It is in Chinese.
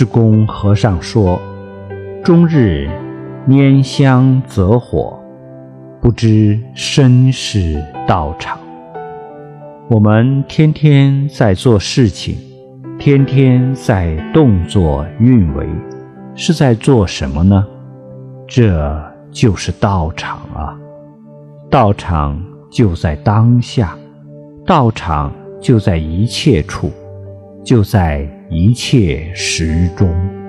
智公和尚说：“终日拈香择火，不知身是道场。”我们天天在做事情，天天在动作运为，是在做什么呢？这就是道场啊！道场就在当下，道场就在一切处，就在一切时中。